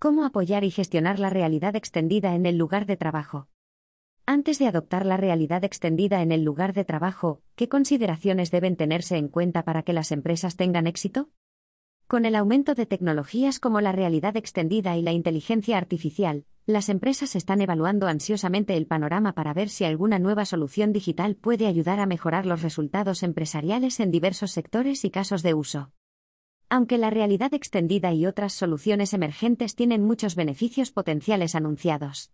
¿Cómo apoyar y gestionar la realidad extendida en el lugar de trabajo? Antes de adoptar la realidad extendida en el lugar de trabajo, ¿qué consideraciones deben tenerse en cuenta para que las empresas tengan éxito? Con el aumento de tecnologías como la realidad extendida y la inteligencia artificial, las empresas están evaluando ansiosamente el panorama para ver si alguna nueva solución digital puede ayudar a mejorar los resultados empresariales en diversos sectores y casos de uso. Aunque la realidad extendida y otras soluciones emergentes tienen muchos beneficios potenciales anunciados.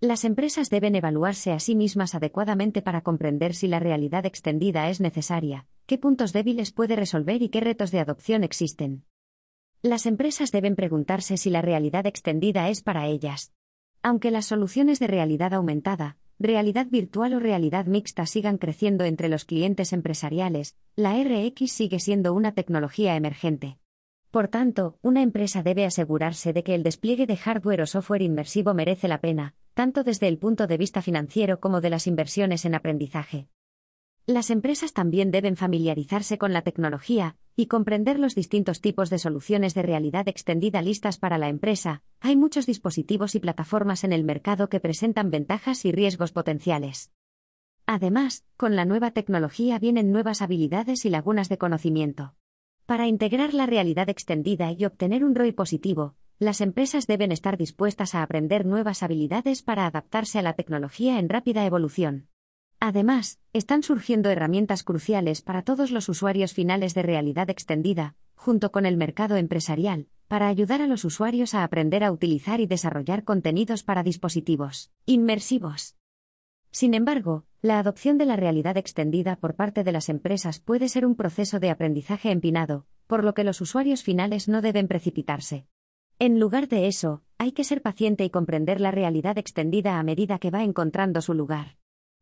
Las empresas deben evaluarse a sí mismas adecuadamente para comprender si la realidad extendida es necesaria, qué puntos débiles puede resolver y qué retos de adopción existen. Las empresas deben preguntarse si la realidad extendida es para ellas. Aunque las soluciones de realidad aumentada, realidad virtual o realidad mixta sigan creciendo entre los clientes empresariales, la RX sigue siendo una tecnología emergente. Por tanto, una empresa debe asegurarse de que el despliegue de hardware o software inmersivo merece la pena, tanto desde el punto de vista financiero como de las inversiones en aprendizaje. Las empresas también deben familiarizarse con la tecnología y comprender los distintos tipos de soluciones de realidad extendida listas para la empresa. Hay muchos dispositivos y plataformas en el mercado que presentan ventajas y riesgos potenciales. Además, con la nueva tecnología vienen nuevas habilidades y lagunas de conocimiento. Para integrar la realidad extendida y obtener un ROI positivo, las empresas deben estar dispuestas a aprender nuevas habilidades para adaptarse a la tecnología en rápida evolución. Además, están surgiendo herramientas cruciales para todos los usuarios finales de realidad extendida, junto con el mercado empresarial, para ayudar a los usuarios a aprender a utilizar y desarrollar contenidos para dispositivos inmersivos. Sin embargo, la adopción de la realidad extendida por parte de las empresas puede ser un proceso de aprendizaje empinado, por lo que los usuarios finales no deben precipitarse. En lugar de eso, hay que ser paciente y comprender la realidad extendida a medida que va encontrando su lugar.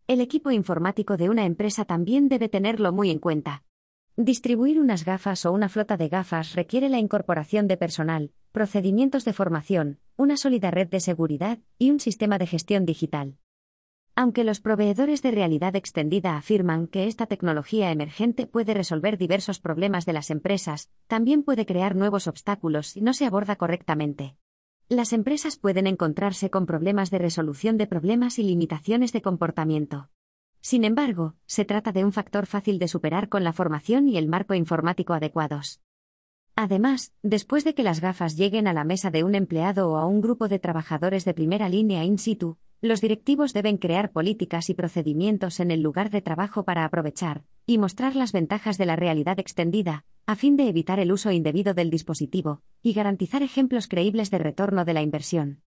El equipo informático de una empresa también debe tenerlo muy en cuenta. Distribuir unas gafas o una flota de gafas requiere la incorporación de personal, procedimientos de formación, una sólida red de seguridad y un sistema de gestión digital. Aunque los proveedores de realidad extendida afirman que esta tecnología emergente puede resolver diversos problemas de las empresas, también puede crear nuevos obstáculos si no se aborda correctamente. Las empresas pueden encontrarse con problemas de resolución de problemas y limitaciones de comportamiento. Sin embargo, se trata de un factor fácil de superar con la formación y el marco informático adecuados. Además, después de que las gafas lleguen a la mesa de un empleado o a un grupo de trabajadores de primera línea in situ, los directivos deben crear políticas y procedimientos en el lugar de trabajo para aprovechar y mostrar las ventajas de la realidad extendida, a fin de evitar el uso indebido del dispositivo y garantizar ejemplos creíbles de retorno de la inversión.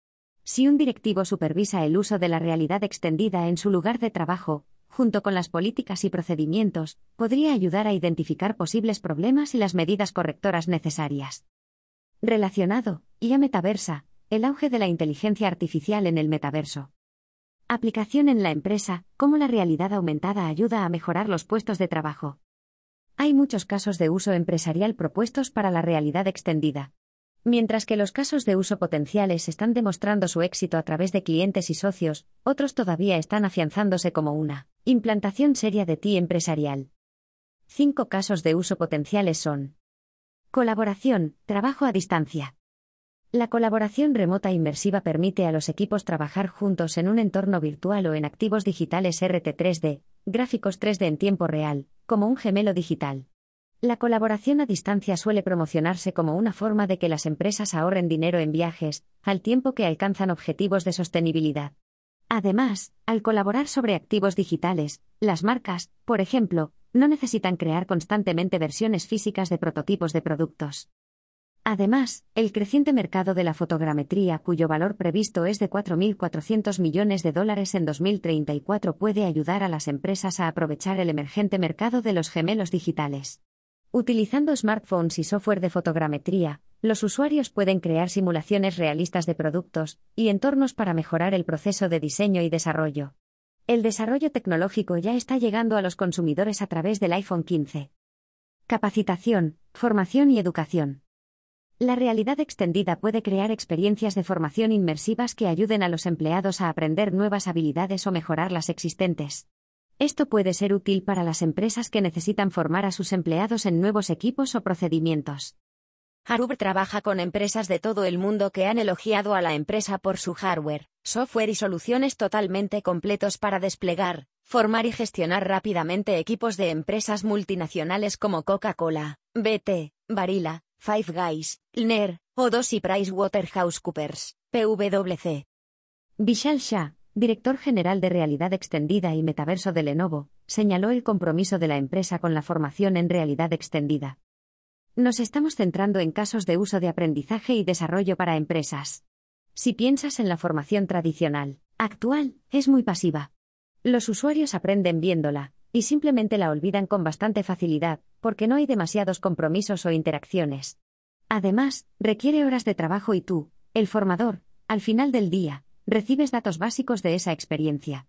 Si un directivo supervisa el uso de la realidad extendida en su lugar de trabajo, junto con las políticas y procedimientos, podría ayudar a identificar posibles problemas y las medidas correctoras necesarias. Relacionado, y a metaversa, el auge de la inteligencia artificial en el metaverso. Aplicación en la empresa, cómo la realidad aumentada ayuda a mejorar los puestos de trabajo. Hay muchos casos de uso empresarial propuestos para la realidad extendida. Mientras que los casos de uso potenciales están demostrando su éxito a través de clientes y socios, otros todavía están afianzándose como una implantación seria de TI empresarial. Cinco casos de uso potenciales son Colaboración, trabajo a distancia. La colaboración remota inmersiva permite a los equipos trabajar juntos en un entorno virtual o en activos digitales RT3D, gráficos 3D en tiempo real, como un gemelo digital. La colaboración a distancia suele promocionarse como una forma de que las empresas ahorren dinero en viajes, al tiempo que alcanzan objetivos de sostenibilidad. Además, al colaborar sobre activos digitales, las marcas, por ejemplo, no necesitan crear constantemente versiones físicas de prototipos de productos. Además, el creciente mercado de la fotogrametría, cuyo valor previsto es de 4.400 millones de dólares en 2034, puede ayudar a las empresas a aprovechar el emergente mercado de los gemelos digitales. Utilizando smartphones y software de fotogrametría, los usuarios pueden crear simulaciones realistas de productos y entornos para mejorar el proceso de diseño y desarrollo. El desarrollo tecnológico ya está llegando a los consumidores a través del iPhone 15. Capacitación, formación y educación. La realidad extendida puede crear experiencias de formación inmersivas que ayuden a los empleados a aprender nuevas habilidades o mejorar las existentes. Esto puede ser útil para las empresas que necesitan formar a sus empleados en nuevos equipos o procedimientos. Aruber trabaja con empresas de todo el mundo que han elogiado a la empresa por su hardware, software y soluciones totalmente completos para desplegar, formar y gestionar rápidamente equipos de empresas multinacionales como Coca-Cola, BT, Barilla, Five Guys, Lner, O2 y PricewaterhouseCoopers, PwC. Vishal Shah, director general de Realidad Extendida y Metaverso de Lenovo, señaló el compromiso de la empresa con la formación en realidad extendida. Nos estamos centrando en casos de uso de aprendizaje y desarrollo para empresas. Si piensas en la formación tradicional, actual, es muy pasiva. Los usuarios aprenden viéndola, y simplemente la olvidan con bastante facilidad, porque no hay demasiados compromisos o interacciones. Además, requiere horas de trabajo y tú, el formador, al final del día, recibes datos básicos de esa experiencia.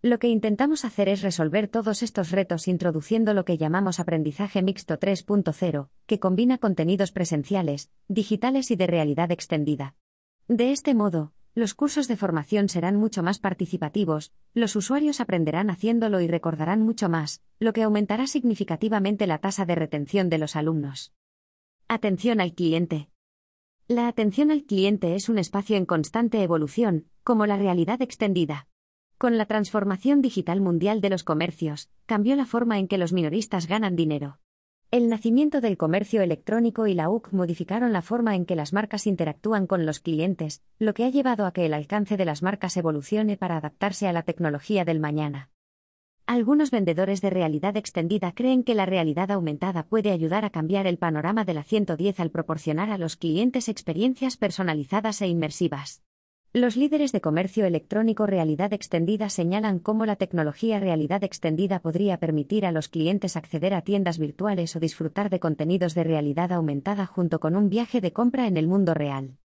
Lo que intentamos hacer es resolver todos estos retos introduciendo lo que llamamos aprendizaje mixto 3.0, que combina contenidos presenciales, digitales y de realidad extendida. De este modo, los cursos de formación serán mucho más participativos, los usuarios aprenderán haciéndolo y recordarán mucho más, lo que aumentará significativamente la tasa de retención de los alumnos. Atención al cliente. La atención al cliente es un espacio en constante evolución, como la realidad extendida. Con la transformación digital mundial de los comercios, cambió la forma en que los minoristas ganan dinero. El nacimiento del comercio electrónico y la UC modificaron la forma en que las marcas interactúan con los clientes, lo que ha llevado a que el alcance de las marcas evolucione para adaptarse a la tecnología del mañana. Algunos vendedores de realidad extendida creen que la realidad aumentada puede ayudar a cambiar el panorama de la 110 al proporcionar a los clientes experiencias personalizadas e inmersivas. Los líderes de comercio electrónico realidad extendida señalan cómo la tecnología realidad extendida podría permitir a los clientes acceder a tiendas virtuales o disfrutar de contenidos de realidad aumentada junto con un viaje de compra en el mundo real.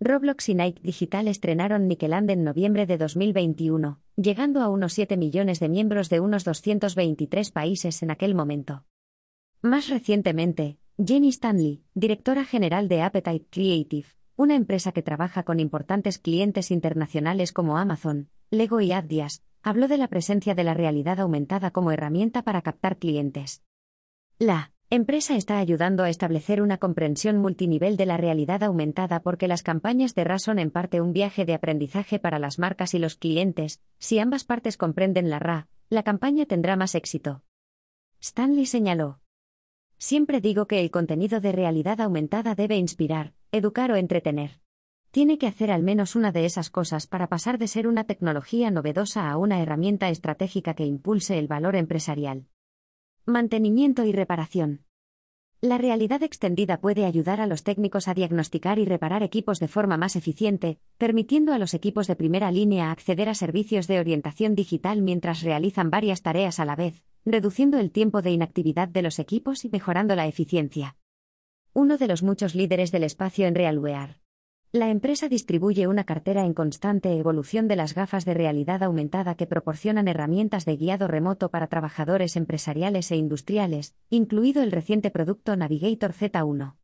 Roblox y Nike Digital estrenaron Nickeland en noviembre de 2021, llegando a unos 7 millones de miembros de unos 223 países en aquel momento. Más recientemente, Jenny Stanley, directora general de Appetite Creative, una empresa que trabaja con importantes clientes internacionales como Amazon, Lego y Adidas, habló de la presencia de la realidad aumentada como herramienta para captar clientes. La empresa está ayudando a establecer una comprensión multinivel de la realidad aumentada porque las campañas de RA son en parte un viaje de aprendizaje para las marcas y los clientes, si ambas partes comprenden la RA, la campaña tendrá más éxito. Stanley señaló. Siempre digo que el contenido de realidad aumentada debe inspirar, educar o entretener. Tiene que hacer al menos una de esas cosas para pasar de ser una tecnología novedosa a una herramienta estratégica que impulse el valor empresarial. Mantenimiento y reparación. La realidad extendida puede ayudar a los técnicos a diagnosticar y reparar equipos de forma más eficiente, permitiendo a los equipos de primera línea acceder a servicios de orientación digital mientras realizan varias tareas a la vez, reduciendo el tiempo de inactividad de los equipos y mejorando la eficiencia. Uno de los muchos líderes del espacio en RealWear. La empresa distribuye una cartera en constante evolución de las gafas de realidad aumentada que proporcionan herramientas de guiado remoto para trabajadores empresariales e industriales, incluido el reciente producto Navigator Z1.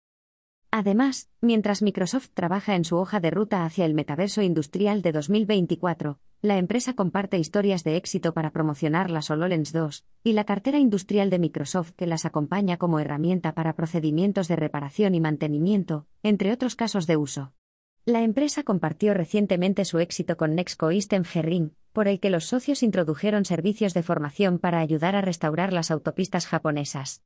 Además, mientras Microsoft trabaja en su hoja de ruta hacia el metaverso industrial de 2024, la empresa comparte historias de éxito para promocionar las HoloLens 2 y la cartera industrial de Microsoft que las acompaña como herramienta para procedimientos de reparación y mantenimiento, entre otros casos de uso. La empresa compartió recientemente su éxito con Nexco Eastern Ferring, por el que los socios introdujeron servicios de formación para ayudar a restaurar las autopistas japonesas.